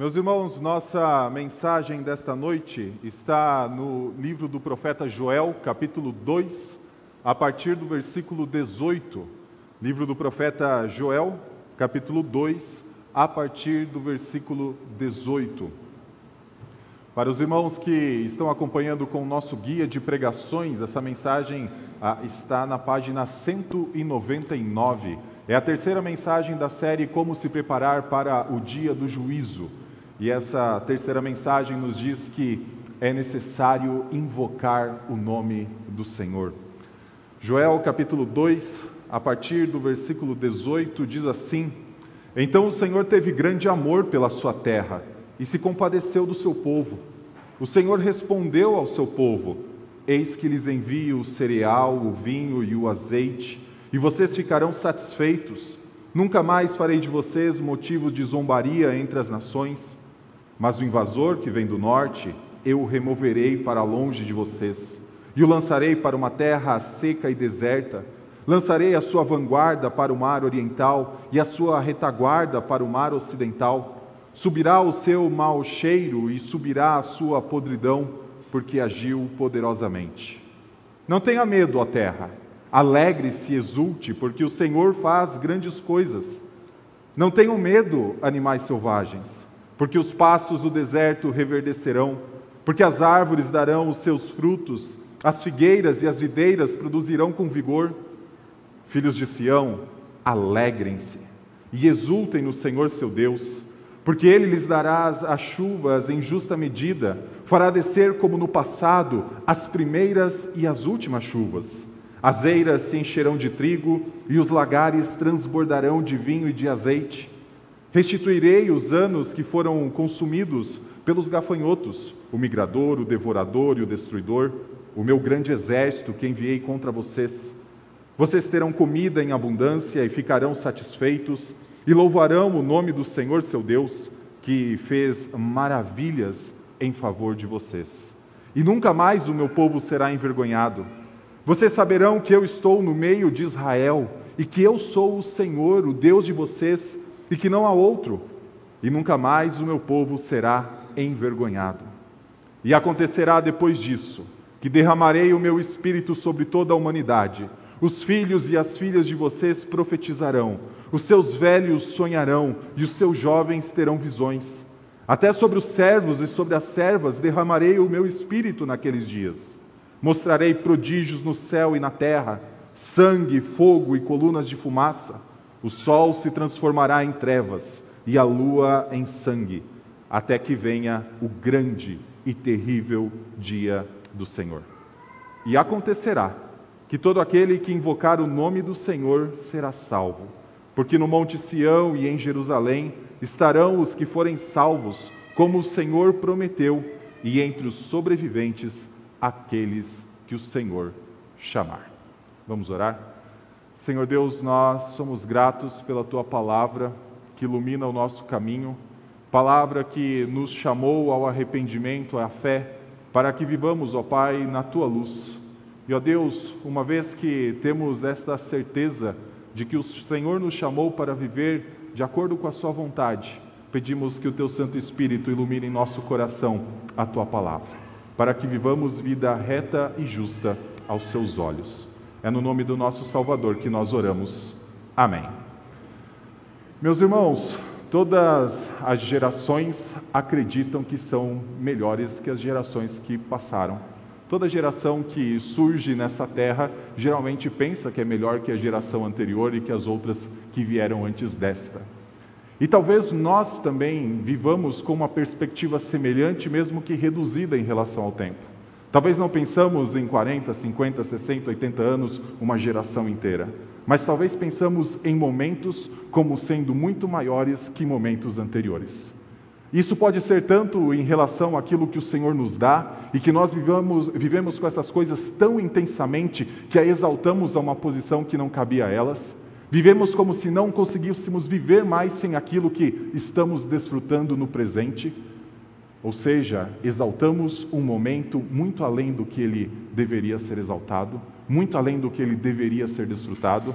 Meus irmãos, nossa mensagem desta noite está no livro do profeta Joel, capítulo 2, a partir do versículo 18. Livro do profeta Joel, capítulo 2, a partir do versículo 18. Para os irmãos que estão acompanhando com o nosso guia de pregações, essa mensagem ah, está na página 199. É a terceira mensagem da série Como se preparar para o dia do juízo. E essa terceira mensagem nos diz que é necessário invocar o nome do Senhor. Joel capítulo 2, a partir do versículo 18, diz assim: Então o Senhor teve grande amor pela sua terra e se compadeceu do seu povo. O Senhor respondeu ao seu povo: Eis que lhes envio o cereal, o vinho e o azeite, e vocês ficarão satisfeitos. Nunca mais farei de vocês motivo de zombaria entre as nações. Mas o invasor que vem do norte, eu o removerei para longe de vocês, e o lançarei para uma terra seca e deserta. Lançarei a sua vanguarda para o mar oriental e a sua retaguarda para o mar ocidental. Subirá o seu mau cheiro e subirá a sua podridão, porque agiu poderosamente. Não tenha medo, ó terra. Alegre-se e exulte, porque o Senhor faz grandes coisas. Não tenham medo, animais selvagens porque os pastos do deserto reverdecerão, porque as árvores darão os seus frutos, as figueiras e as videiras produzirão com vigor. Filhos de Sião, alegrem-se e exultem no Senhor seu Deus, porque ele lhes dará as chuvas em justa medida, fará descer como no passado as primeiras e as últimas chuvas. As eiras se encherão de trigo e os lagares transbordarão de vinho e de azeite. Restituirei os anos que foram consumidos pelos gafanhotos, o migrador, o devorador e o destruidor, o meu grande exército que enviei contra vocês. Vocês terão comida em abundância e ficarão satisfeitos, e louvarão o nome do Senhor seu Deus, que fez maravilhas em favor de vocês. E nunca mais o meu povo será envergonhado. Vocês saberão que eu estou no meio de Israel e que eu sou o Senhor, o Deus de vocês e que não há outro, e nunca mais o meu povo será envergonhado. E acontecerá depois disso que derramarei o meu espírito sobre toda a humanidade. Os filhos e as filhas de vocês profetizarão, os seus velhos sonharão e os seus jovens terão visões. Até sobre os servos e sobre as servas derramarei o meu espírito naqueles dias. Mostrarei prodígios no céu e na terra, sangue, fogo e colunas de fumaça. O sol se transformará em trevas e a lua em sangue, até que venha o grande e terrível dia do Senhor. E acontecerá que todo aquele que invocar o nome do Senhor será salvo, porque no Monte Sião e em Jerusalém estarão os que forem salvos, como o Senhor prometeu, e entre os sobreviventes aqueles que o Senhor chamar. Vamos orar? Senhor Deus, nós somos gratos pela tua palavra que ilumina o nosso caminho, palavra que nos chamou ao arrependimento, à fé, para que vivamos, ó Pai, na tua luz. E ó Deus, uma vez que temos esta certeza de que o Senhor nos chamou para viver de acordo com a sua vontade, pedimos que o teu Santo Espírito ilumine em nosso coração a tua palavra, para que vivamos vida reta e justa aos seus olhos. É no nome do nosso Salvador que nós oramos. Amém. Meus irmãos, todas as gerações acreditam que são melhores que as gerações que passaram. Toda geração que surge nessa terra geralmente pensa que é melhor que a geração anterior e que as outras que vieram antes desta. E talvez nós também vivamos com uma perspectiva semelhante, mesmo que reduzida em relação ao tempo. Talvez não pensamos em 40, 50, 60, 80 anos, uma geração inteira, mas talvez pensamos em momentos como sendo muito maiores que momentos anteriores. Isso pode ser tanto em relação àquilo que o Senhor nos dá e que nós vivamos, vivemos com essas coisas tão intensamente que a exaltamos a uma posição que não cabia a elas. Vivemos como se não conseguíssemos viver mais sem aquilo que estamos desfrutando no presente. Ou seja, exaltamos um momento muito além do que ele deveria ser exaltado, muito além do que ele deveria ser desfrutado.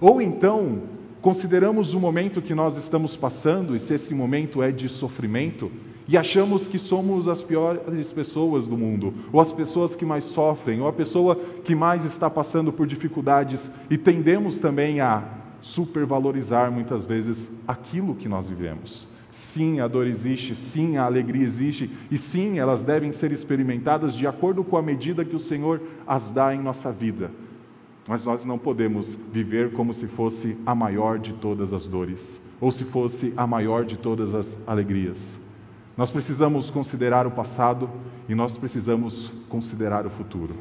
Ou então, consideramos o momento que nós estamos passando e se esse momento é de sofrimento e achamos que somos as piores pessoas do mundo, ou as pessoas que mais sofrem, ou a pessoa que mais está passando por dificuldades e tendemos também a supervalorizar muitas vezes aquilo que nós vivemos. Sim, a dor existe, sim, a alegria existe, e sim, elas devem ser experimentadas de acordo com a medida que o Senhor as dá em nossa vida. Mas nós não podemos viver como se fosse a maior de todas as dores, ou se fosse a maior de todas as alegrias. Nós precisamos considerar o passado e nós precisamos considerar o futuro.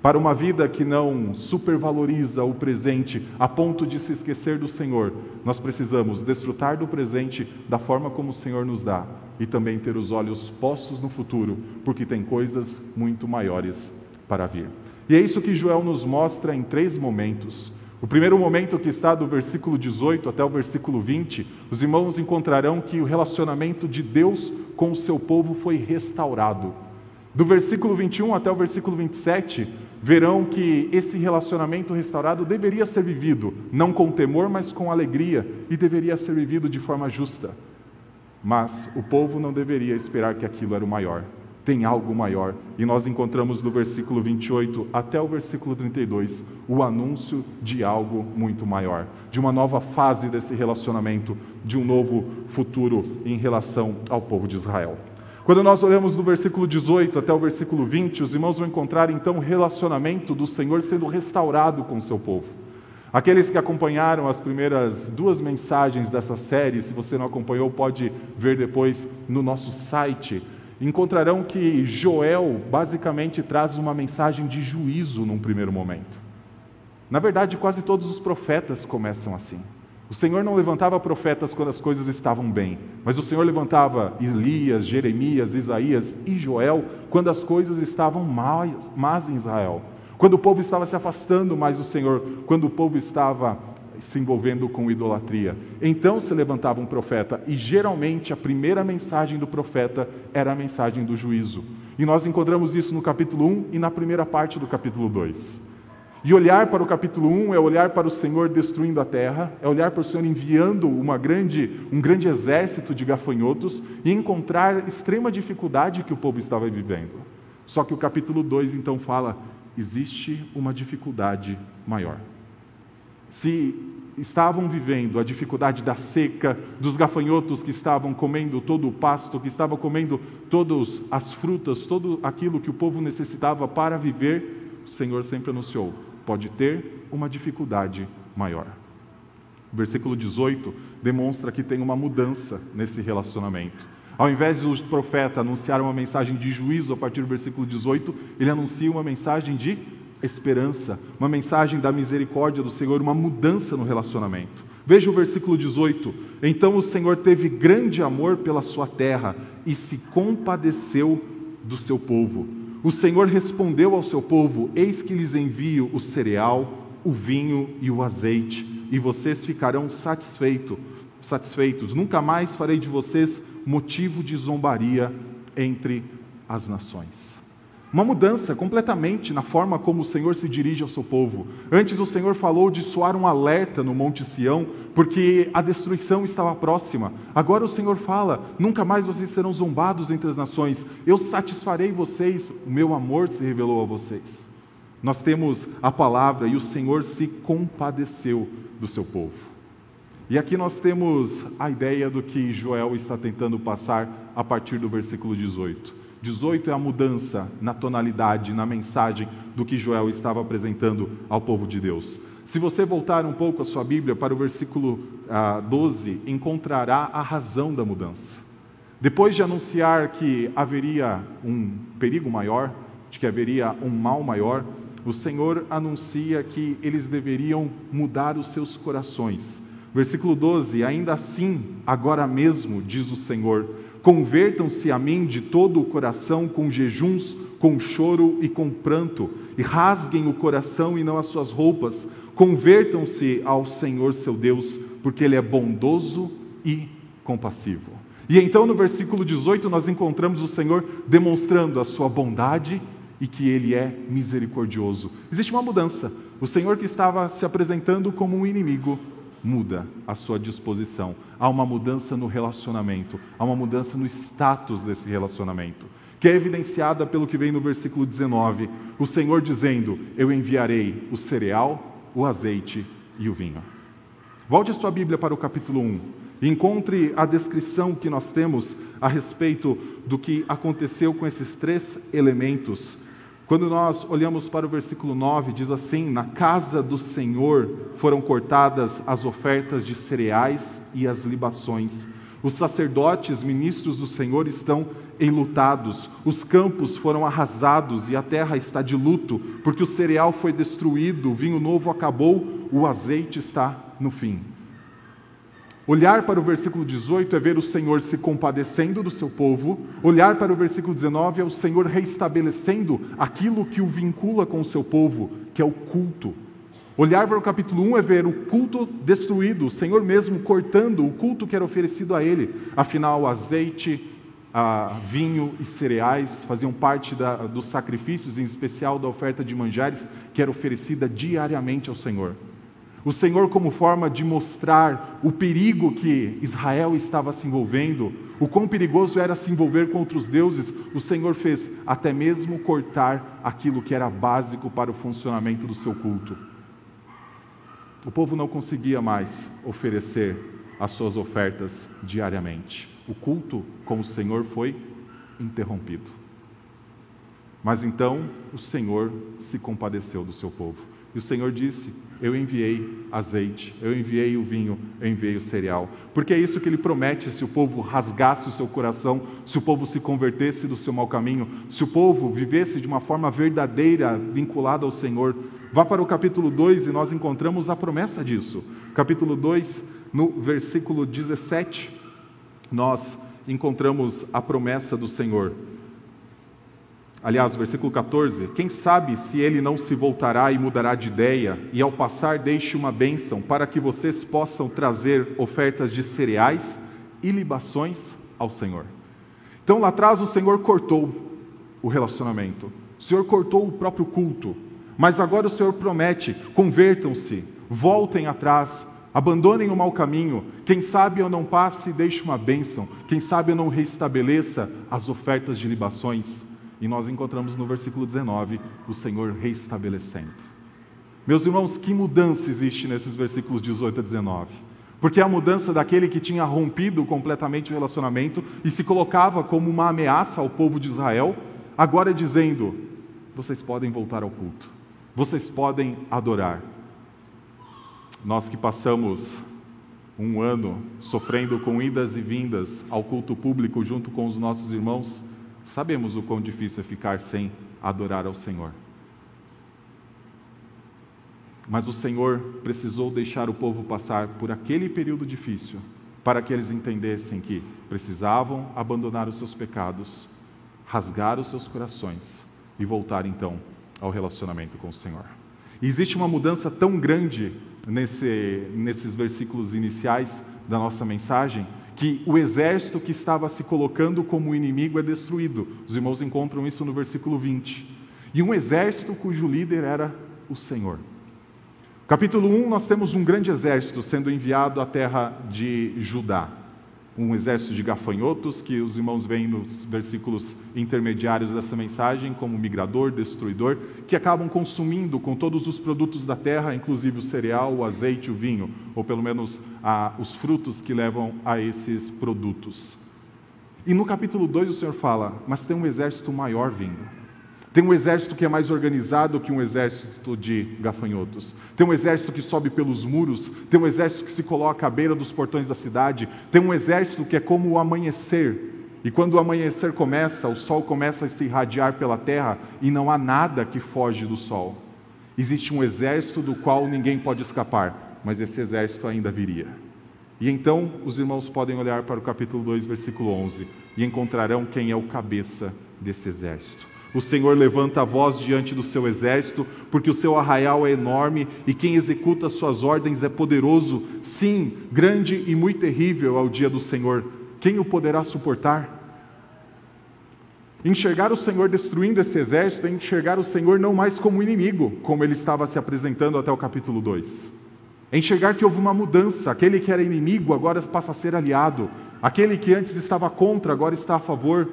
Para uma vida que não supervaloriza o presente a ponto de se esquecer do Senhor, nós precisamos desfrutar do presente da forma como o Senhor nos dá e também ter os olhos postos no futuro, porque tem coisas muito maiores para vir. E é isso que Joel nos mostra em três momentos. O primeiro momento, que está do versículo 18 até o versículo 20, os irmãos encontrarão que o relacionamento de Deus com o seu povo foi restaurado. Do versículo 21 até o versículo 27, verão que esse relacionamento restaurado deveria ser vivido, não com temor, mas com alegria, e deveria ser vivido de forma justa. Mas o povo não deveria esperar que aquilo era o maior. Tem algo maior. E nós encontramos do versículo 28 até o versículo 32 o anúncio de algo muito maior, de uma nova fase desse relacionamento, de um novo futuro em relação ao povo de Israel. Quando nós olhamos do versículo 18 até o versículo 20, os irmãos vão encontrar então o relacionamento do Senhor sendo restaurado com o seu povo. Aqueles que acompanharam as primeiras duas mensagens dessa série, se você não acompanhou, pode ver depois no nosso site. Encontrarão que Joel basicamente traz uma mensagem de juízo num primeiro momento. Na verdade, quase todos os profetas começam assim. O Senhor não levantava profetas quando as coisas estavam bem, mas o Senhor levantava Elias, Jeremias, Isaías e Joel quando as coisas estavam más, más em Israel. Quando o povo estava se afastando mais do Senhor, quando o povo estava se envolvendo com idolatria. Então se levantava um profeta, e geralmente a primeira mensagem do profeta era a mensagem do juízo. E nós encontramos isso no capítulo 1 e na primeira parte do capítulo 2. E olhar para o capítulo 1 é olhar para o Senhor destruindo a terra, é olhar para o Senhor enviando uma grande, um grande exército de gafanhotos e encontrar extrema dificuldade que o povo estava vivendo. Só que o capítulo 2 então fala: existe uma dificuldade maior. Se estavam vivendo a dificuldade da seca, dos gafanhotos que estavam comendo todo o pasto, que estavam comendo todas as frutas, todo aquilo que o povo necessitava para viver, o Senhor sempre anunciou: pode ter uma dificuldade maior. O versículo 18 demonstra que tem uma mudança nesse relacionamento. Ao invés do profeta anunciar uma mensagem de juízo a partir do versículo 18, ele anuncia uma mensagem de esperança, uma mensagem da misericórdia do Senhor, uma mudança no relacionamento. Veja o versículo 18: Então o Senhor teve grande amor pela sua terra e se compadeceu do seu povo o Senhor respondeu ao seu povo: Eis que lhes envio o cereal, o vinho e o azeite, e vocês ficarão satisfeito, satisfeitos. Nunca mais farei de vocês motivo de zombaria entre as nações. Uma mudança completamente na forma como o Senhor se dirige ao seu povo. Antes o Senhor falou de soar um alerta no Monte Sião, porque a destruição estava próxima. Agora o Senhor fala: nunca mais vocês serão zombados entre as nações. Eu satisfarei vocês, o meu amor se revelou a vocês. Nós temos a palavra e o Senhor se compadeceu do seu povo. E aqui nós temos a ideia do que Joel está tentando passar a partir do versículo 18. 18 é a mudança na tonalidade, na mensagem do que Joel estava apresentando ao povo de Deus. Se você voltar um pouco a sua Bíblia para o versículo ah, 12, encontrará a razão da mudança. Depois de anunciar que haveria um perigo maior, de que haveria um mal maior, o Senhor anuncia que eles deveriam mudar os seus corações. Versículo 12: Ainda assim, agora mesmo, diz o Senhor, Convertam-se a mim de todo o coração com jejuns, com choro e com pranto, e rasguem o coração e não as suas roupas. Convertam-se ao Senhor seu Deus, porque Ele é bondoso e compassivo. E então no versículo 18 nós encontramos o Senhor demonstrando a sua bondade e que Ele é misericordioso. Existe uma mudança. O Senhor que estava se apresentando como um inimigo, muda a sua disposição. Há uma mudança no relacionamento, há uma mudança no status desse relacionamento, que é evidenciada pelo que vem no versículo 19: o Senhor dizendo: Eu enviarei o cereal, o azeite e o vinho. Volte a sua Bíblia para o capítulo 1 e encontre a descrição que nós temos a respeito do que aconteceu com esses três elementos quando nós olhamos para o versículo 9, diz assim: Na casa do Senhor foram cortadas as ofertas de cereais e as libações. Os sacerdotes, ministros do Senhor, estão enlutados, os campos foram arrasados e a terra está de luto, porque o cereal foi destruído, o vinho novo acabou, o azeite está no fim. Olhar para o versículo 18 é ver o Senhor se compadecendo do seu povo, olhar para o versículo 19 é o Senhor reestabelecendo aquilo que o vincula com o seu povo, que é o culto. Olhar para o capítulo 1 é ver o culto destruído, o Senhor mesmo cortando o culto que era oferecido a ele. Afinal, azeite, vinho e cereais faziam parte da, dos sacrifícios, em especial da oferta de manjares, que era oferecida diariamente ao Senhor. O Senhor, como forma de mostrar o perigo que Israel estava se envolvendo, o quão perigoso era se envolver com outros deuses, o Senhor fez até mesmo cortar aquilo que era básico para o funcionamento do seu culto. O povo não conseguia mais oferecer as suas ofertas diariamente. O culto com o Senhor foi interrompido. Mas então o Senhor se compadeceu do seu povo. E o Senhor disse: Eu enviei azeite, eu enviei o vinho, eu enviei o cereal. Porque é isso que ele promete se o povo rasgasse o seu coração, se o povo se convertesse do seu mau caminho, se o povo vivesse de uma forma verdadeira, vinculada ao Senhor. Vá para o capítulo 2 e nós encontramos a promessa disso. Capítulo 2, no versículo 17, nós encontramos a promessa do Senhor. Aliás, versículo 14: Quem sabe se ele não se voltará e mudará de ideia, e ao passar deixe uma bênção para que vocês possam trazer ofertas de cereais e libações ao Senhor. Então lá atrás o Senhor cortou o relacionamento, o Senhor cortou o próprio culto, mas agora o Senhor promete: convertam-se, voltem atrás, abandonem o mau caminho. Quem sabe eu não passe e deixe uma bênção, quem sabe eu não restabeleça as ofertas de libações. E nós encontramos no versículo 19 o Senhor reestabelecendo. Meus irmãos, que mudança existe nesses versículos 18 a 19? Porque a mudança daquele que tinha rompido completamente o relacionamento e se colocava como uma ameaça ao povo de Israel, agora dizendo: vocês podem voltar ao culto, vocês podem adorar. Nós que passamos um ano sofrendo com idas e vindas ao culto público junto com os nossos irmãos, Sabemos o quão difícil é ficar sem adorar ao Senhor. Mas o Senhor precisou deixar o povo passar por aquele período difícil para que eles entendessem que precisavam abandonar os seus pecados, rasgar os seus corações e voltar então ao relacionamento com o Senhor. E existe uma mudança tão grande nesse, nesses versículos iniciais da nossa mensagem que o exército que estava se colocando como inimigo é destruído. Os irmãos encontram isso no versículo 20. E um exército cujo líder era o Senhor. Capítulo 1, nós temos um grande exército sendo enviado à terra de Judá um exército de gafanhotos, que os irmãos veem nos versículos intermediários dessa mensagem, como migrador, destruidor, que acabam consumindo com todos os produtos da terra, inclusive o cereal, o azeite, o vinho, ou pelo menos ah, os frutos que levam a esses produtos. E no capítulo 2 o Senhor fala: Mas tem um exército maior vindo. Tem um exército que é mais organizado que um exército de gafanhotos. Tem um exército que sobe pelos muros. Tem um exército que se coloca à beira dos portões da cidade. Tem um exército que é como o amanhecer. E quando o amanhecer começa, o sol começa a se irradiar pela terra e não há nada que foge do sol. Existe um exército do qual ninguém pode escapar, mas esse exército ainda viria. E então os irmãos podem olhar para o capítulo 2, versículo 11, e encontrarão quem é o cabeça desse exército. O Senhor levanta a voz diante do seu exército, porque o seu arraial é enorme e quem executa suas ordens é poderoso. Sim, grande e muito terrível é o dia do Senhor. Quem o poderá suportar? Enxergar o Senhor destruindo esse exército é enxergar o Senhor não mais como inimigo, como ele estava se apresentando até o capítulo 2. É enxergar que houve uma mudança. Aquele que era inimigo agora passa a ser aliado. Aquele que antes estava contra agora está a favor.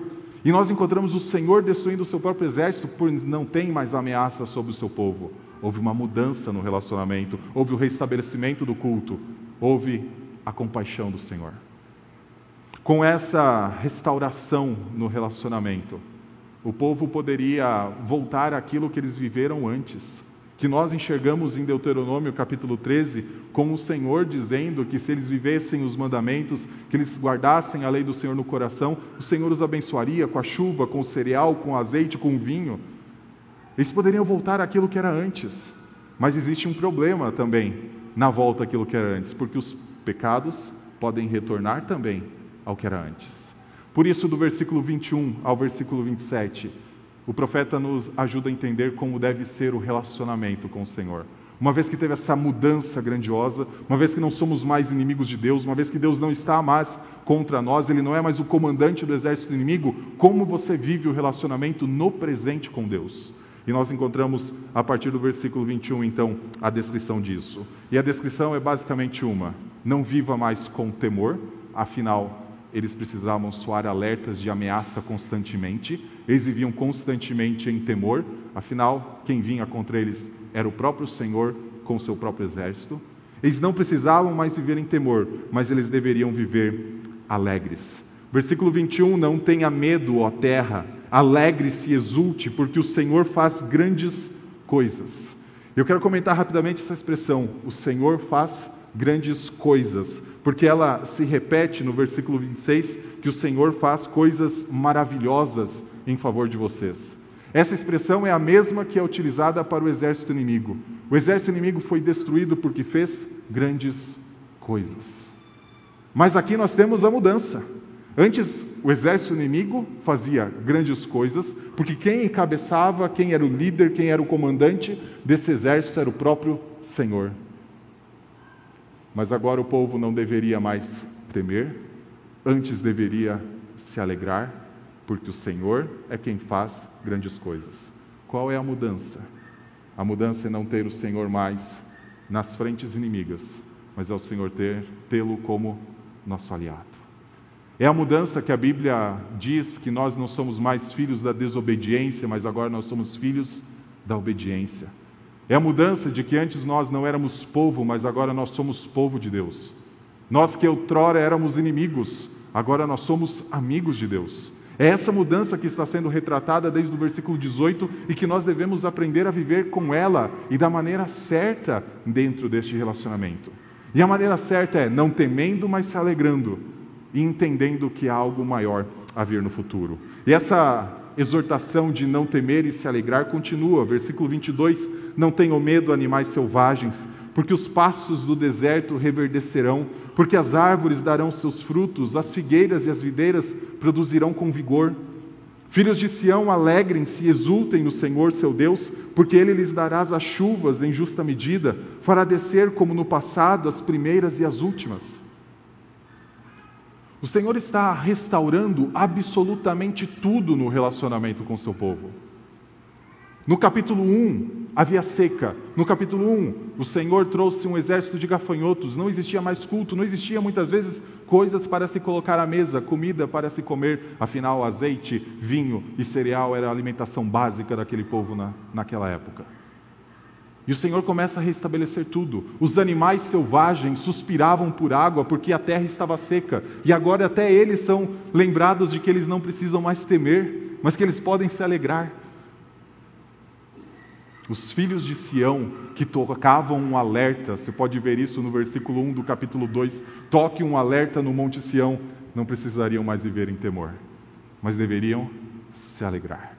E nós encontramos o Senhor destruindo o seu próprio exército, por não tem mais ameaça sobre o seu povo. Houve uma mudança no relacionamento, houve o restabelecimento do culto, houve a compaixão do Senhor. Com essa restauração no relacionamento, o povo poderia voltar àquilo que eles viveram antes que nós enxergamos em Deuteronômio capítulo 13, com o Senhor dizendo que se eles vivessem os mandamentos, que eles guardassem a lei do Senhor no coração, o Senhor os abençoaria com a chuva, com o cereal, com o azeite, com o vinho. Eles poderiam voltar àquilo que era antes, mas existe um problema também na volta àquilo que era antes, porque os pecados podem retornar também ao que era antes. Por isso, do versículo 21 ao versículo 27, o profeta nos ajuda a entender como deve ser o relacionamento com o Senhor. Uma vez que teve essa mudança grandiosa, uma vez que não somos mais inimigos de Deus, uma vez que Deus não está mais contra nós, Ele não é mais o comandante do exército inimigo, como você vive o relacionamento no presente com Deus? E nós encontramos, a partir do versículo 21, então, a descrição disso. E a descrição é basicamente uma: não viva mais com temor, afinal, eles precisavam soar alertas de ameaça constantemente, eles viviam constantemente em temor, afinal, quem vinha contra eles era o próprio Senhor com o seu próprio exército. Eles não precisavam mais viver em temor, mas eles deveriam viver alegres. Versículo 21: Não tenha medo, ó terra, alegre-se e exulte, porque o Senhor faz grandes coisas. Eu quero comentar rapidamente essa expressão: o Senhor faz grandes coisas porque ela se repete no versículo 26 que o Senhor faz coisas maravilhosas em favor de vocês. Essa expressão é a mesma que é utilizada para o exército inimigo. O exército inimigo foi destruído porque fez grandes coisas. Mas aqui nós temos a mudança. Antes, o exército inimigo fazia grandes coisas, porque quem encabeçava, quem era o líder, quem era o comandante desse exército era o próprio Senhor. Mas agora o povo não deveria mais temer, antes deveria se alegrar, porque o Senhor é quem faz grandes coisas. Qual é a mudança? A mudança é não ter o Senhor mais nas frentes inimigas, mas é o Senhor ter tê-lo como nosso aliado. É a mudança que a Bíblia diz que nós não somos mais filhos da desobediência, mas agora nós somos filhos da obediência. É a mudança de que antes nós não éramos povo, mas agora nós somos povo de Deus. Nós que outrora éramos inimigos, agora nós somos amigos de Deus. É essa mudança que está sendo retratada desde o versículo 18 e que nós devemos aprender a viver com ela e da maneira certa dentro deste relacionamento. E a maneira certa é não temendo, mas se alegrando e entendendo que há algo maior a vir no futuro. E essa exortação de não temer e se alegrar continua, versículo 22: Não tenham medo, animais selvagens, porque os pastos do deserto reverdecerão, porque as árvores darão seus frutos, as figueiras e as videiras produzirão com vigor. Filhos de Sião, alegrem-se e exultem no Senhor seu Deus, porque ele lhes dará as chuvas em justa medida, fará descer como no passado as primeiras e as últimas. O Senhor está restaurando absolutamente tudo no relacionamento com seu povo. No capítulo 1, havia seca. No capítulo 1, o Senhor trouxe um exército de gafanhotos. Não existia mais culto, não existia muitas vezes coisas para se colocar à mesa, comida para se comer. Afinal, azeite, vinho e cereal era a alimentação básica daquele povo na, naquela época. E o Senhor começa a restabelecer tudo. Os animais selvagens suspiravam por água porque a terra estava seca. E agora até eles são lembrados de que eles não precisam mais temer, mas que eles podem se alegrar. Os filhos de Sião que tocavam um alerta, você pode ver isso no versículo 1 do capítulo 2: toque um alerta no Monte Sião, não precisariam mais viver em temor, mas deveriam se alegrar.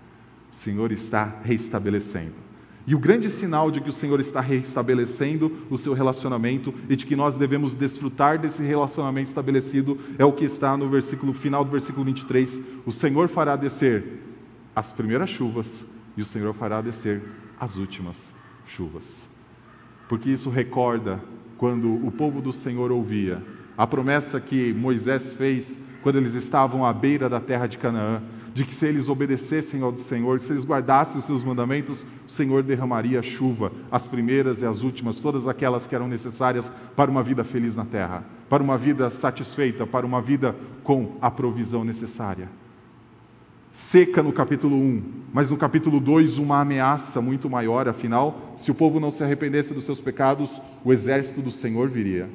O Senhor está restabelecendo. E o grande sinal de que o Senhor está restabelecendo o seu relacionamento e de que nós devemos desfrutar desse relacionamento estabelecido é o que está no versículo final do versículo 23. O Senhor fará descer as primeiras chuvas e o Senhor fará descer as últimas chuvas. Porque isso recorda quando o povo do Senhor ouvia a promessa que Moisés fez quando eles estavam à beira da terra de Canaã, de que se eles obedecessem ao Senhor, se eles guardassem os seus mandamentos, o Senhor derramaria chuva, as primeiras e as últimas, todas aquelas que eram necessárias para uma vida feliz na terra, para uma vida satisfeita, para uma vida com a provisão necessária seca no capítulo 1, mas no capítulo 2 uma ameaça muito maior, afinal, se o povo não se arrependesse dos seus pecados, o exército do Senhor viria.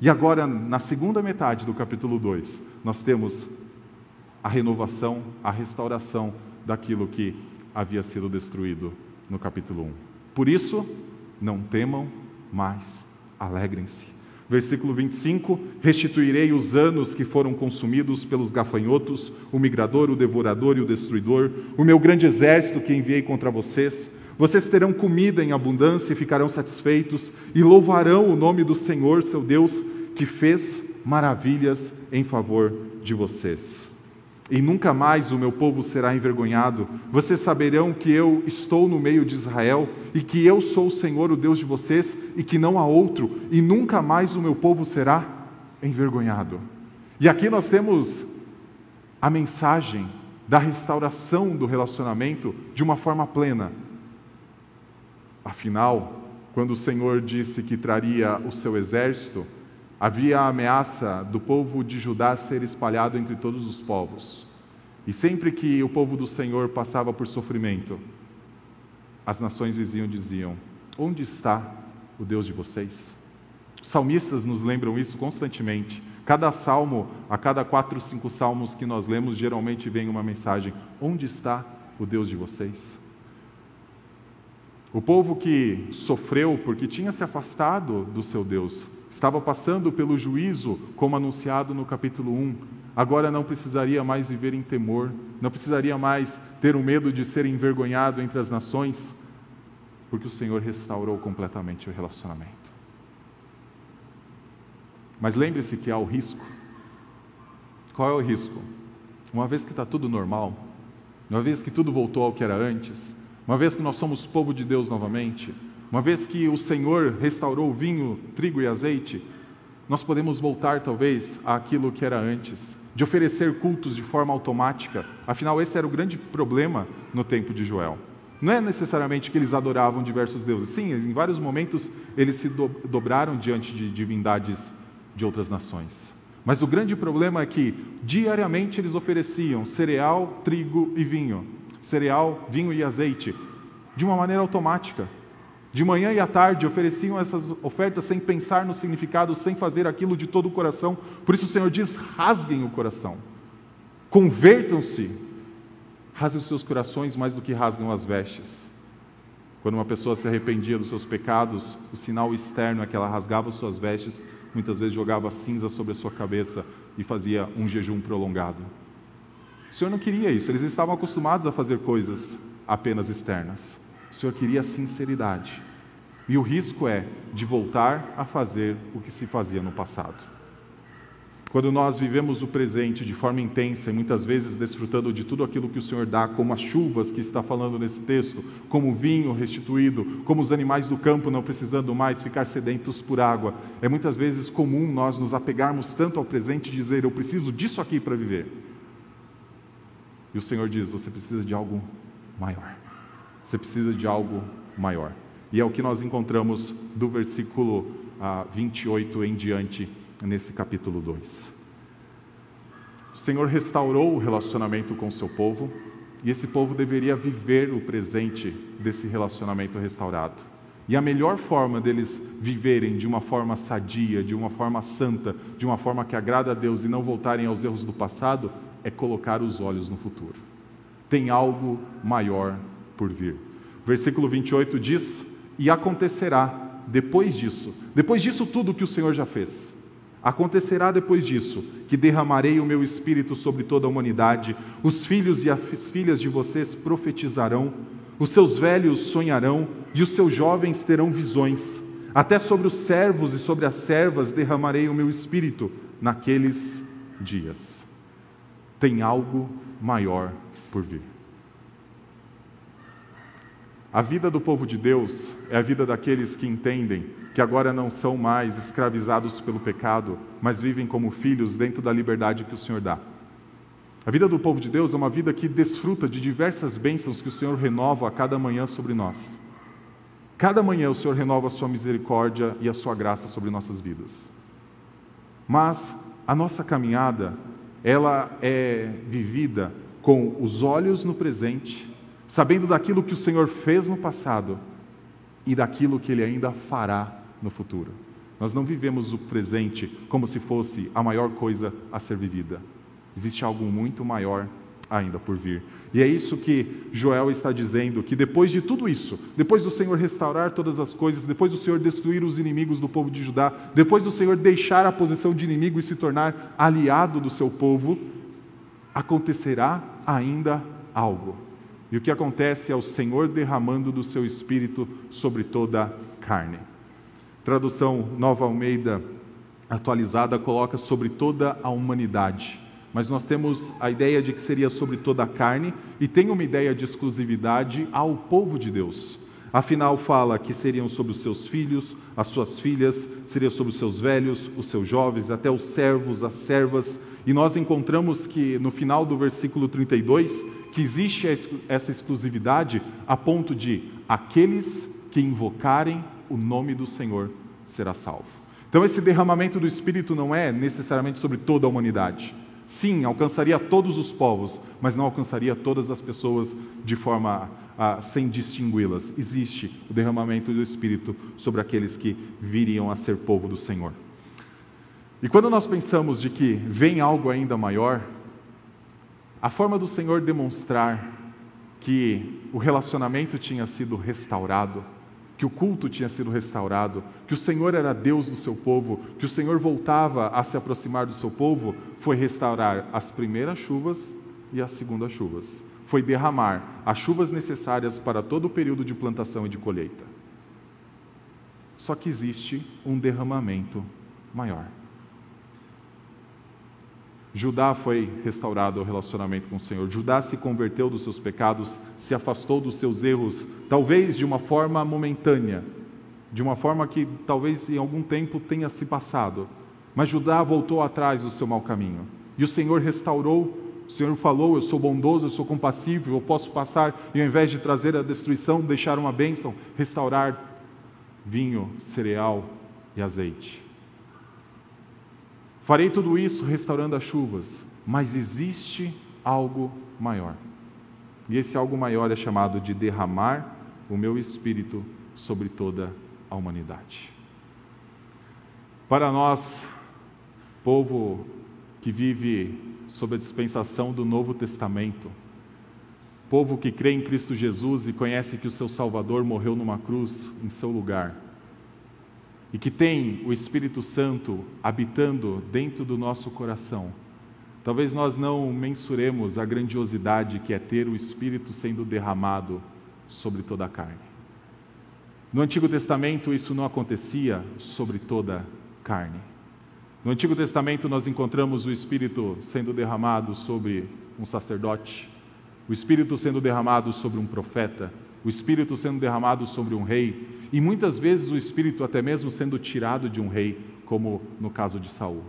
E agora, na segunda metade do capítulo 2, nós temos a renovação, a restauração daquilo que havia sido destruído no capítulo 1. Por isso, não temam, mas alegrem-se. Versículo 25: Restituirei os anos que foram consumidos pelos gafanhotos, o migrador, o devorador e o destruidor, o meu grande exército que enviei contra vocês. Vocês terão comida em abundância e ficarão satisfeitos, e louvarão o nome do Senhor, seu Deus, que fez maravilhas em favor de vocês e nunca mais o meu povo será envergonhado. Vocês saberão que eu estou no meio de Israel e que eu sou o Senhor, o Deus de vocês, e que não há outro, e nunca mais o meu povo será envergonhado. E aqui nós temos a mensagem da restauração do relacionamento de uma forma plena. Afinal, quando o Senhor disse que traria o seu exército, havia a ameaça do povo de Judá ser espalhado entre todos os povos. E sempre que o povo do Senhor passava por sofrimento, as nações vizinhas diziam: Onde está o Deus de vocês? Os salmistas nos lembram isso constantemente. Cada salmo, a cada quatro, cinco salmos que nós lemos, geralmente vem uma mensagem: Onde está o Deus de vocês? O povo que sofreu porque tinha se afastado do seu Deus, estava passando pelo juízo, como anunciado no capítulo 1. Agora não precisaria mais viver em temor, não precisaria mais ter o medo de ser envergonhado entre as nações, porque o Senhor restaurou completamente o relacionamento. Mas lembre-se que há o risco. Qual é o risco? Uma vez que está tudo normal, uma vez que tudo voltou ao que era antes, uma vez que nós somos povo de Deus novamente, uma vez que o Senhor restaurou vinho, trigo e azeite, nós podemos voltar talvez àquilo que era antes, de oferecer cultos de forma automática. Afinal, esse era o grande problema no tempo de Joel. Não é necessariamente que eles adoravam diversos deuses. Sim, em vários momentos eles se dobraram diante de divindades de outras nações. Mas o grande problema é que diariamente eles ofereciam cereal, trigo e vinho, cereal, vinho e azeite, de uma maneira automática. De manhã e à tarde ofereciam essas ofertas sem pensar no significado, sem fazer aquilo de todo o coração. Por isso o Senhor diz: rasguem o coração, convertam-se, rasguem os seus corações mais do que rasgam as vestes. Quando uma pessoa se arrependia dos seus pecados, o sinal externo é que ela rasgava suas vestes, muitas vezes jogava cinza sobre a sua cabeça e fazia um jejum prolongado. O Senhor não queria isso, eles estavam acostumados a fazer coisas apenas externas. O Senhor queria sinceridade. E o risco é de voltar a fazer o que se fazia no passado. Quando nós vivemos o presente de forma intensa e muitas vezes desfrutando de tudo aquilo que o Senhor dá, como as chuvas que está falando nesse texto, como o vinho restituído, como os animais do campo não precisando mais ficar sedentos por água, é muitas vezes comum nós nos apegarmos tanto ao presente e dizer: Eu preciso disso aqui para viver. E o Senhor diz: Você precisa de algo maior. Você precisa de algo maior. E é o que nós encontramos do versículo ah, 28 em diante, nesse capítulo 2. O Senhor restaurou o relacionamento com o seu povo, e esse povo deveria viver o presente desse relacionamento restaurado. E a melhor forma deles viverem de uma forma sadia, de uma forma santa, de uma forma que agrada a Deus e não voltarem aos erros do passado, é colocar os olhos no futuro. Tem algo maior por vir. Versículo 28 diz: E acontecerá depois disso, depois disso tudo que o Senhor já fez. Acontecerá depois disso que derramarei o meu espírito sobre toda a humanidade, os filhos e as filhas de vocês profetizarão, os seus velhos sonharão e os seus jovens terão visões. Até sobre os servos e sobre as servas derramarei o meu espírito naqueles dias. Tem algo maior por vir. A vida do povo de Deus é a vida daqueles que entendem que agora não são mais escravizados pelo pecado, mas vivem como filhos dentro da liberdade que o Senhor dá. A vida do povo de Deus é uma vida que desfruta de diversas bênçãos que o Senhor renova a cada manhã sobre nós. Cada manhã o Senhor renova a sua misericórdia e a sua graça sobre nossas vidas. Mas a nossa caminhada, ela é vivida com os olhos no presente, sabendo daquilo que o Senhor fez no passado e daquilo que ele ainda fará no futuro. Nós não vivemos o presente como se fosse a maior coisa a ser vivida. Existe algo muito maior ainda por vir. E é isso que Joel está dizendo: que depois de tudo isso, depois do Senhor restaurar todas as coisas, depois do Senhor destruir os inimigos do povo de Judá, depois do Senhor deixar a posição de inimigo e se tornar aliado do seu povo, acontecerá ainda algo. E o que acontece é o Senhor derramando do seu espírito sobre toda a carne. Tradução Nova Almeida atualizada coloca sobre toda a humanidade. Mas nós temos a ideia de que seria sobre toda a carne e tem uma ideia de exclusividade ao povo de Deus. Afinal, fala que seriam sobre os seus filhos, as suas filhas, seria sobre os seus velhos, os seus jovens, até os servos, as servas. E nós encontramos que no final do versículo 32, que existe essa exclusividade a ponto de aqueles que invocarem o nome do Senhor será salvo. Então, esse derramamento do Espírito não é necessariamente sobre toda a humanidade. Sim, alcançaria todos os povos, mas não alcançaria todas as pessoas de forma ah, sem distingui-las. Existe o derramamento do Espírito sobre aqueles que viriam a ser povo do Senhor. E quando nós pensamos de que vem algo ainda maior, a forma do Senhor demonstrar que o relacionamento tinha sido restaurado, que o culto tinha sido restaurado, que o Senhor era Deus do seu povo, que o Senhor voltava a se aproximar do seu povo, foi restaurar as primeiras chuvas e as segundas chuvas. Foi derramar as chuvas necessárias para todo o período de plantação e de colheita. Só que existe um derramamento maior. Judá foi restaurado ao relacionamento com o Senhor. Judá se converteu dos seus pecados, se afastou dos seus erros, talvez de uma forma momentânea, de uma forma que talvez em algum tempo tenha se passado. Mas Judá voltou atrás do seu mau caminho. E o Senhor restaurou. O Senhor falou: Eu sou bondoso, eu sou compassivo, eu posso passar e ao invés de trazer a destruição, deixar uma bênção, restaurar vinho, cereal e azeite. Farei tudo isso restaurando as chuvas, mas existe algo maior. E esse algo maior é chamado de derramar o meu espírito sobre toda a humanidade. Para nós, povo que vive sob a dispensação do Novo Testamento, povo que crê em Cristo Jesus e conhece que o seu Salvador morreu numa cruz em seu lugar, e que tem o Espírito Santo habitando dentro do nosso coração, talvez nós não mensuremos a grandiosidade que é ter o Espírito sendo derramado sobre toda a carne. No Antigo Testamento isso não acontecia sobre toda a carne. No Antigo Testamento nós encontramos o Espírito sendo derramado sobre um sacerdote, o Espírito sendo derramado sobre um profeta, o Espírito sendo derramado sobre um rei, e muitas vezes o Espírito até mesmo sendo tirado de um rei, como no caso de Saul.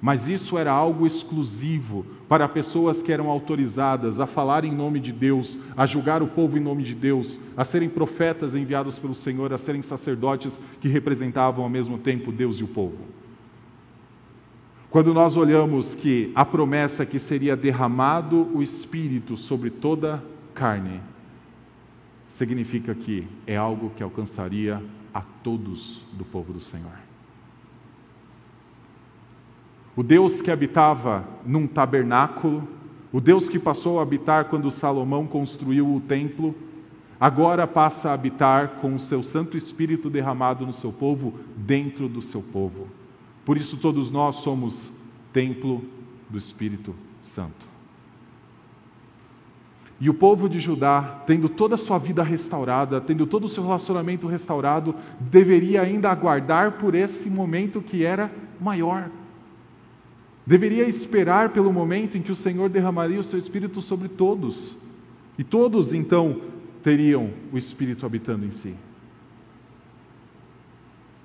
Mas isso era algo exclusivo para pessoas que eram autorizadas a falar em nome de Deus, a julgar o povo em nome de Deus, a serem profetas enviados pelo Senhor, a serem sacerdotes que representavam ao mesmo tempo Deus e o povo. Quando nós olhamos que a promessa que seria derramado o Espírito sobre toda carne, significa que é algo que alcançaria a todos do povo do Senhor. O Deus que habitava num tabernáculo, o Deus que passou a habitar quando Salomão construiu o templo, agora passa a habitar com o seu Santo Espírito derramado no seu povo, dentro do seu povo. Por isso, todos nós somos templo do Espírito Santo. E o povo de Judá, tendo toda a sua vida restaurada, tendo todo o seu relacionamento restaurado, deveria ainda aguardar por esse momento que era maior. Deveria esperar pelo momento em que o Senhor derramaria o seu espírito sobre todos. E todos, então, teriam o Espírito habitando em si.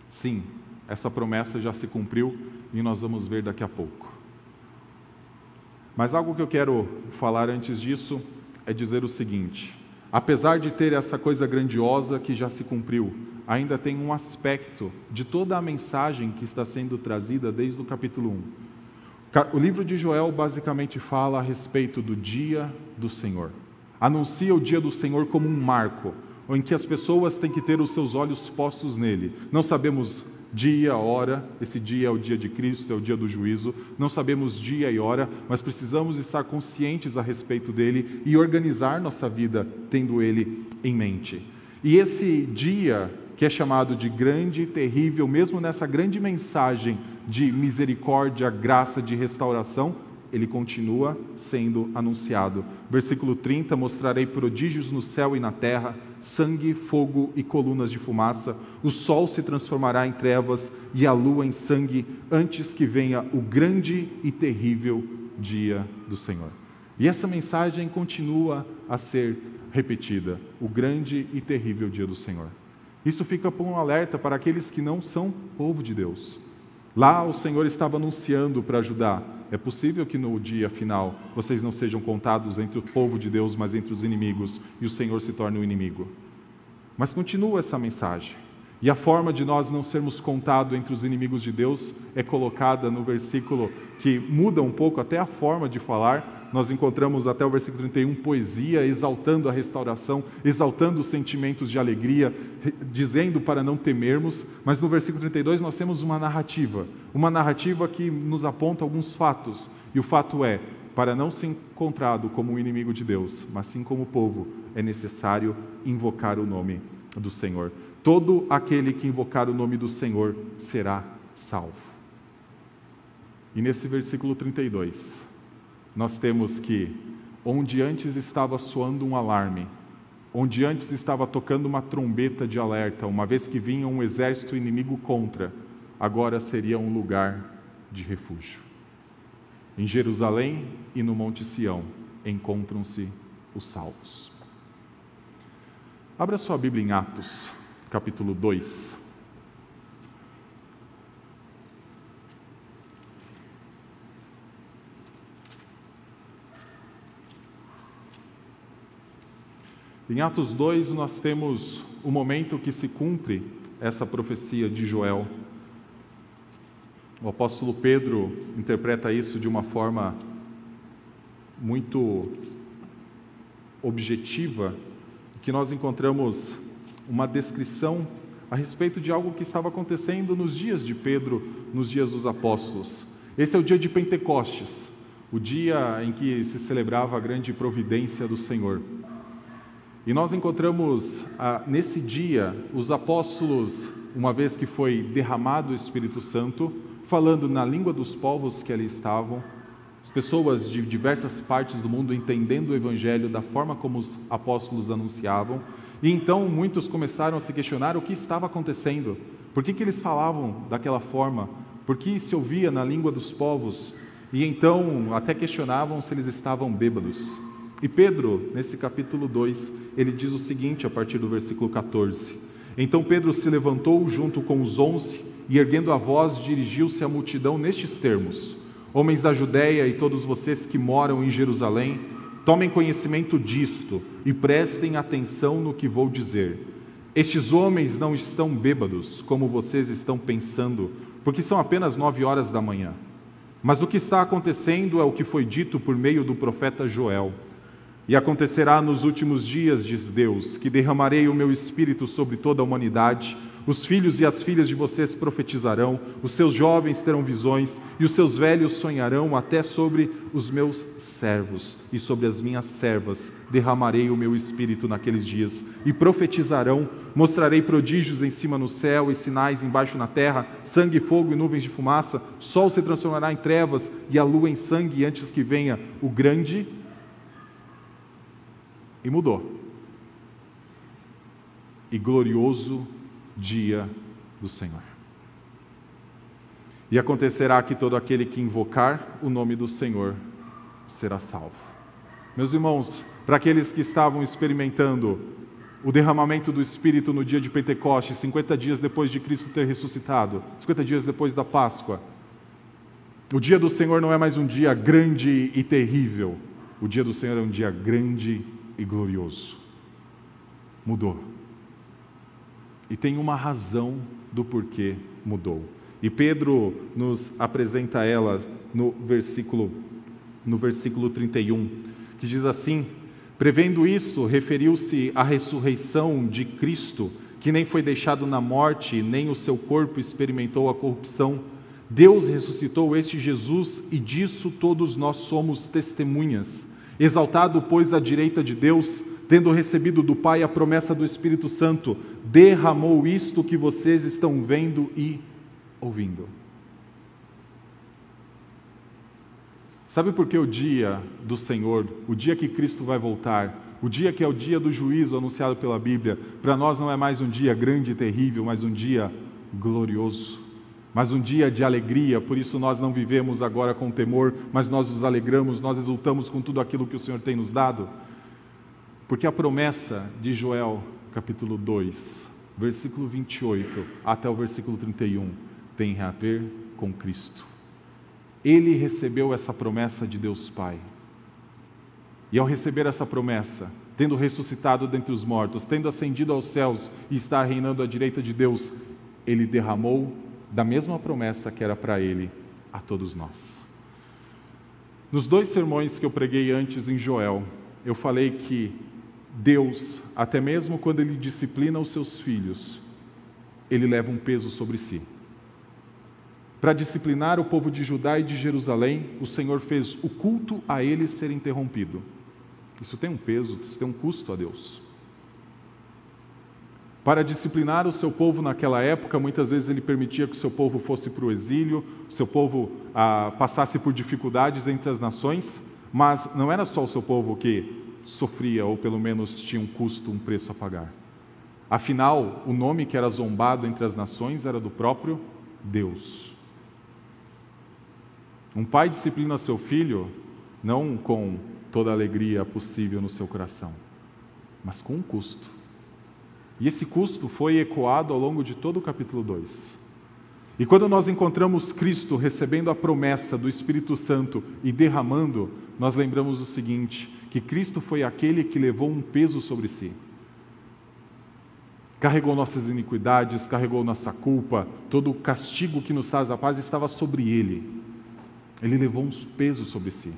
Sim, essa promessa já se cumpriu e nós vamos ver daqui a pouco. Mas algo que eu quero falar antes disso é dizer o seguinte: apesar de ter essa coisa grandiosa que já se cumpriu, ainda tem um aspecto de toda a mensagem que está sendo trazida desde o capítulo 1. O livro de Joel basicamente fala a respeito do dia do Senhor. Anuncia o dia do Senhor como um marco, em que as pessoas têm que ter os seus olhos postos nele. Não sabemos dia, hora, esse dia é o dia de Cristo, é o dia do juízo. Não sabemos dia e hora, mas precisamos estar conscientes a respeito dele e organizar nossa vida tendo ele em mente. E esse dia, que é chamado de grande e terrível, mesmo nessa grande mensagem de misericórdia, graça, de restauração, ele continua sendo anunciado. Versículo 30: Mostrarei prodígios no céu e na terra, sangue, fogo e colunas de fumaça. O sol se transformará em trevas e a lua em sangue, antes que venha o grande e terrível dia do Senhor. E essa mensagem continua a ser repetida: o grande e terrível dia do Senhor. Isso fica por um alerta para aqueles que não são povo de Deus. Lá o Senhor estava anunciando para ajudar. É possível que no dia final vocês não sejam contados entre o povo de Deus, mas entre os inimigos, e o Senhor se torne o um inimigo. Mas continua essa mensagem. E a forma de nós não sermos contados entre os inimigos de Deus é colocada no versículo que muda um pouco até a forma de falar, nós encontramos até o versículo 31 poesia exaltando a restauração, exaltando os sentimentos de alegria, dizendo para não temermos, mas no versículo 32 nós temos uma narrativa, uma narrativa que nos aponta alguns fatos, e o fato é: para não ser encontrado como um inimigo de Deus, mas sim como povo, é necessário invocar o nome do Senhor. Todo aquele que invocar o nome do Senhor será salvo. E nesse versículo 32, nós temos que, onde antes estava soando um alarme, onde antes estava tocando uma trombeta de alerta, uma vez que vinha um exército inimigo contra, agora seria um lugar de refúgio. Em Jerusalém e no Monte Sião encontram-se os salvos. Abra sua Bíblia em Atos, capítulo 2. Em Atos 2, nós temos o momento que se cumpre essa profecia de Joel. O apóstolo Pedro interpreta isso de uma forma muito objetiva, que nós encontramos uma descrição a respeito de algo que estava acontecendo nos dias de Pedro, nos dias dos apóstolos. Esse é o dia de Pentecostes, o dia em que se celebrava a grande providência do Senhor. E nós encontramos ah, nesse dia os apóstolos, uma vez que foi derramado o Espírito Santo, falando na língua dos povos que ali estavam, as pessoas de diversas partes do mundo entendendo o Evangelho da forma como os apóstolos anunciavam, e então muitos começaram a se questionar o que estava acontecendo, por que, que eles falavam daquela forma, por que se ouvia na língua dos povos, e então até questionavam se eles estavam bêbados. E Pedro, nesse capítulo 2, ele diz o seguinte a partir do versículo 14: Então Pedro se levantou junto com os onze e, erguendo a voz, dirigiu-se à multidão nestes termos: Homens da Judéia e todos vocês que moram em Jerusalém, tomem conhecimento disto e prestem atenção no que vou dizer. Estes homens não estão bêbados, como vocês estão pensando, porque são apenas nove horas da manhã. Mas o que está acontecendo é o que foi dito por meio do profeta Joel. E acontecerá nos últimos dias, diz Deus, que derramarei o meu espírito sobre toda a humanidade. Os filhos e as filhas de vocês profetizarão, os seus jovens terão visões, e os seus velhos sonharão, até sobre os meus servos e sobre as minhas servas derramarei o meu espírito naqueles dias, e profetizarão, mostrarei prodígios em cima no céu e sinais embaixo na terra, sangue, fogo e nuvens de fumaça, sol se transformará em trevas e a lua em sangue, antes que venha o grande e mudou. E glorioso dia do Senhor. E acontecerá que todo aquele que invocar o nome do Senhor será salvo. Meus irmãos, para aqueles que estavam experimentando o derramamento do Espírito no dia de Pentecostes, 50 dias depois de Cristo ter ressuscitado, 50 dias depois da Páscoa. O dia do Senhor não é mais um dia grande e terrível, o dia do Senhor é um dia grande e glorioso. Mudou. E tem uma razão do porquê mudou. E Pedro nos apresenta ela no versículo no versículo 31, que diz assim: Prevendo isto, referiu-se à ressurreição de Cristo, que nem foi deixado na morte, nem o seu corpo experimentou a corrupção. Deus ressuscitou este Jesus e disso todos nós somos testemunhas. Exaltado, pois, à direita de Deus, tendo recebido do Pai a promessa do Espírito Santo, derramou isto que vocês estão vendo e ouvindo. Sabe por que o dia do Senhor, o dia que Cristo vai voltar, o dia que é o dia do juízo anunciado pela Bíblia, para nós não é mais um dia grande e terrível, mas um dia glorioso, mas um dia de alegria, por isso nós não vivemos agora com temor, mas nós nos alegramos, nós exultamos com tudo aquilo que o Senhor tem nos dado. Porque a promessa de Joel, capítulo 2, versículo 28 até o versículo 31, tem a ver com Cristo ele recebeu essa promessa de Deus Pai. E ao receber essa promessa, tendo ressuscitado dentre os mortos, tendo ascendido aos céus e está reinando à direita de Deus, ele derramou da mesma promessa que era para ele a todos nós. Nos dois sermões que eu preguei antes em Joel, eu falei que Deus, até mesmo quando ele disciplina os seus filhos, ele leva um peso sobre si. Para disciplinar o povo de Judá e de Jerusalém, o Senhor fez o culto a ele ser interrompido. Isso tem um peso, isso tem um custo a Deus. Para disciplinar o seu povo naquela época, muitas vezes ele permitia que o seu povo fosse para o exílio, o seu povo ah, passasse por dificuldades entre as nações, mas não era só o seu povo que sofria, ou pelo menos tinha um custo, um preço a pagar. Afinal, o nome que era zombado entre as nações era do próprio Deus. Um pai disciplina seu filho não com toda a alegria possível no seu coração, mas com um custo. E esse custo foi ecoado ao longo de todo o capítulo 2. E quando nós encontramos Cristo recebendo a promessa do Espírito Santo e derramando, nós lembramos o seguinte: que Cristo foi aquele que levou um peso sobre si. Carregou nossas iniquidades, carregou nossa culpa, todo o castigo que nos traz a paz estava sobre ele. Ele levou uns pesos sobre si.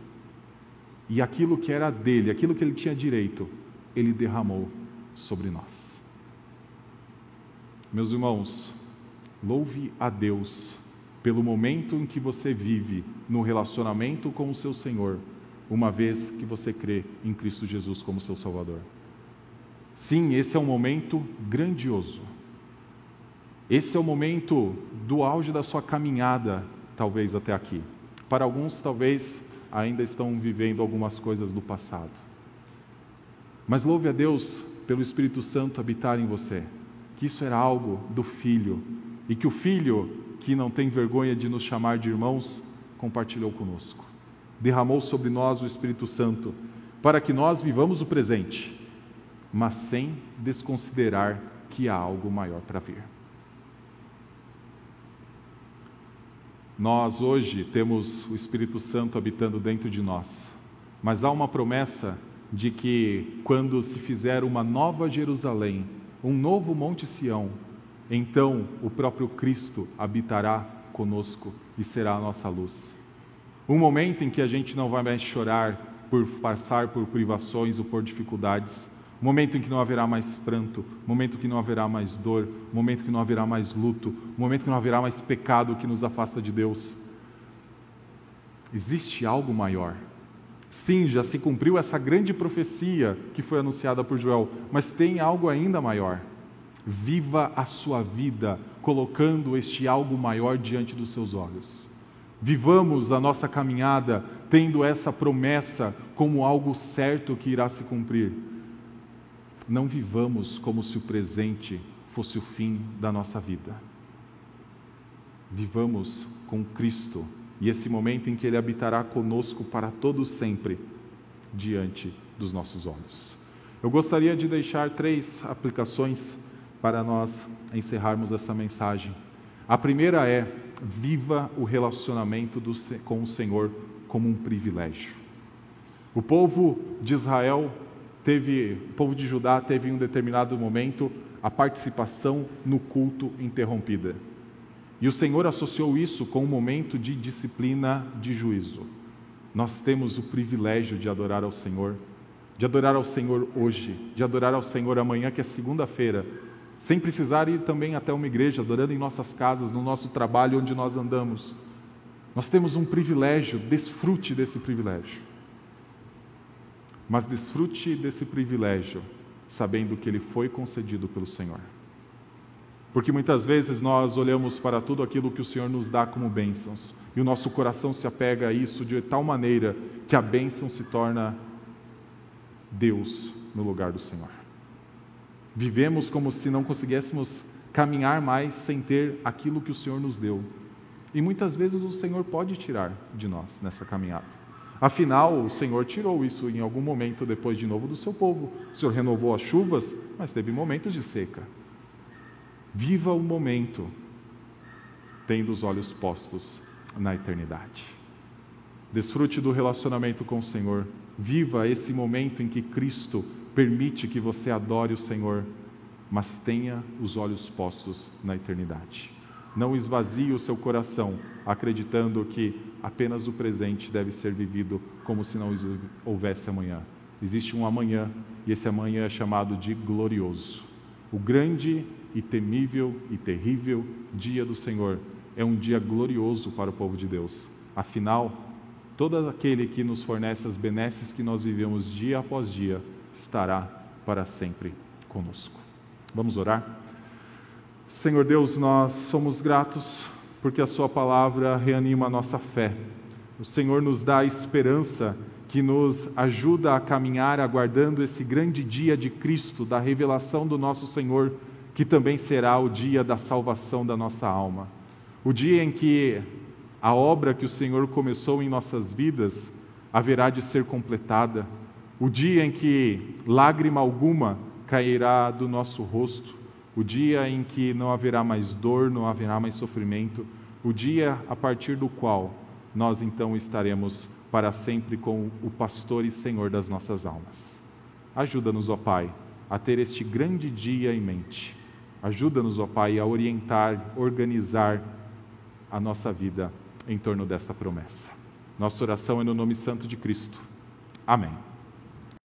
E aquilo que era dele, aquilo que ele tinha direito, ele derramou sobre nós. Meus irmãos, louve a Deus pelo momento em que você vive no relacionamento com o seu Senhor, uma vez que você crê em Cristo Jesus como seu Salvador. Sim, esse é um momento grandioso. Esse é o momento do auge da sua caminhada, talvez até aqui. Para alguns, talvez ainda estão vivendo algumas coisas do passado. Mas louve a Deus pelo Espírito Santo habitar em você, que isso era algo do Filho, e que o Filho, que não tem vergonha de nos chamar de irmãos, compartilhou conosco. Derramou sobre nós o Espírito Santo, para que nós vivamos o presente, mas sem desconsiderar que há algo maior para vir. Nós hoje temos o Espírito Santo habitando dentro de nós, mas há uma promessa de que quando se fizer uma nova Jerusalém, um novo Monte Sião, então o próprio Cristo habitará conosco e será a nossa luz. Um momento em que a gente não vai mais chorar por passar por privações ou por dificuldades, momento em que não haverá mais pranto, momento em que não haverá mais dor, momento em que não haverá mais luto, momento em que não haverá mais pecado que nos afasta de Deus. Existe algo maior. Sim, já se cumpriu essa grande profecia que foi anunciada por Joel, mas tem algo ainda maior. Viva a sua vida colocando este algo maior diante dos seus olhos. Vivamos a nossa caminhada tendo essa promessa como algo certo que irá se cumprir não vivamos como se o presente fosse o fim da nossa vida. Vivamos com Cristo e esse momento em que Ele habitará conosco para todo sempre diante dos nossos olhos. Eu gostaria de deixar três aplicações para nós encerrarmos essa mensagem. A primeira é: viva o relacionamento do, com o Senhor como um privilégio. O povo de Israel teve, o povo de Judá teve em um determinado momento a participação no culto interrompida. E o Senhor associou isso com um momento de disciplina de juízo. Nós temos o privilégio de adorar ao Senhor, de adorar ao Senhor hoje, de adorar ao Senhor amanhã, que é segunda-feira, sem precisar ir também até uma igreja, adorando em nossas casas, no nosso trabalho, onde nós andamos. Nós temos um privilégio, desfrute desse privilégio. Mas desfrute desse privilégio sabendo que ele foi concedido pelo Senhor. Porque muitas vezes nós olhamos para tudo aquilo que o Senhor nos dá como bênçãos e o nosso coração se apega a isso de tal maneira que a bênção se torna Deus no lugar do Senhor. Vivemos como se não conseguíssemos caminhar mais sem ter aquilo que o Senhor nos deu. E muitas vezes o Senhor pode tirar de nós nessa caminhada. Afinal, o Senhor tirou isso em algum momento depois de novo do seu povo. O Senhor renovou as chuvas, mas teve momentos de seca. Viva o momento, tendo os olhos postos na eternidade. Desfrute do relacionamento com o Senhor. Viva esse momento em que Cristo permite que você adore o Senhor, mas tenha os olhos postos na eternidade. Não esvazie o seu coração acreditando que apenas o presente deve ser vivido como se não houvesse amanhã. Existe um amanhã e esse amanhã é chamado de glorioso. O grande e temível e terrível dia do Senhor é um dia glorioso para o povo de Deus. Afinal, todo aquele que nos fornece as benesses que nós vivemos dia após dia estará para sempre conosco. Vamos orar? Senhor Deus, nós somos gratos porque a Sua palavra reanima a nossa fé. O Senhor nos dá esperança que nos ajuda a caminhar aguardando esse grande dia de Cristo, da revelação do nosso Senhor, que também será o dia da salvação da nossa alma. O dia em que a obra que o Senhor começou em nossas vidas haverá de ser completada. O dia em que lágrima alguma cairá do nosso rosto o dia em que não haverá mais dor, não haverá mais sofrimento, o dia a partir do qual nós então estaremos para sempre com o pastor e senhor das nossas almas. Ajuda-nos, ó Pai, a ter este grande dia em mente. Ajuda-nos, ó Pai, a orientar, organizar a nossa vida em torno desta promessa. Nossa oração é no nome santo de Cristo. Amém.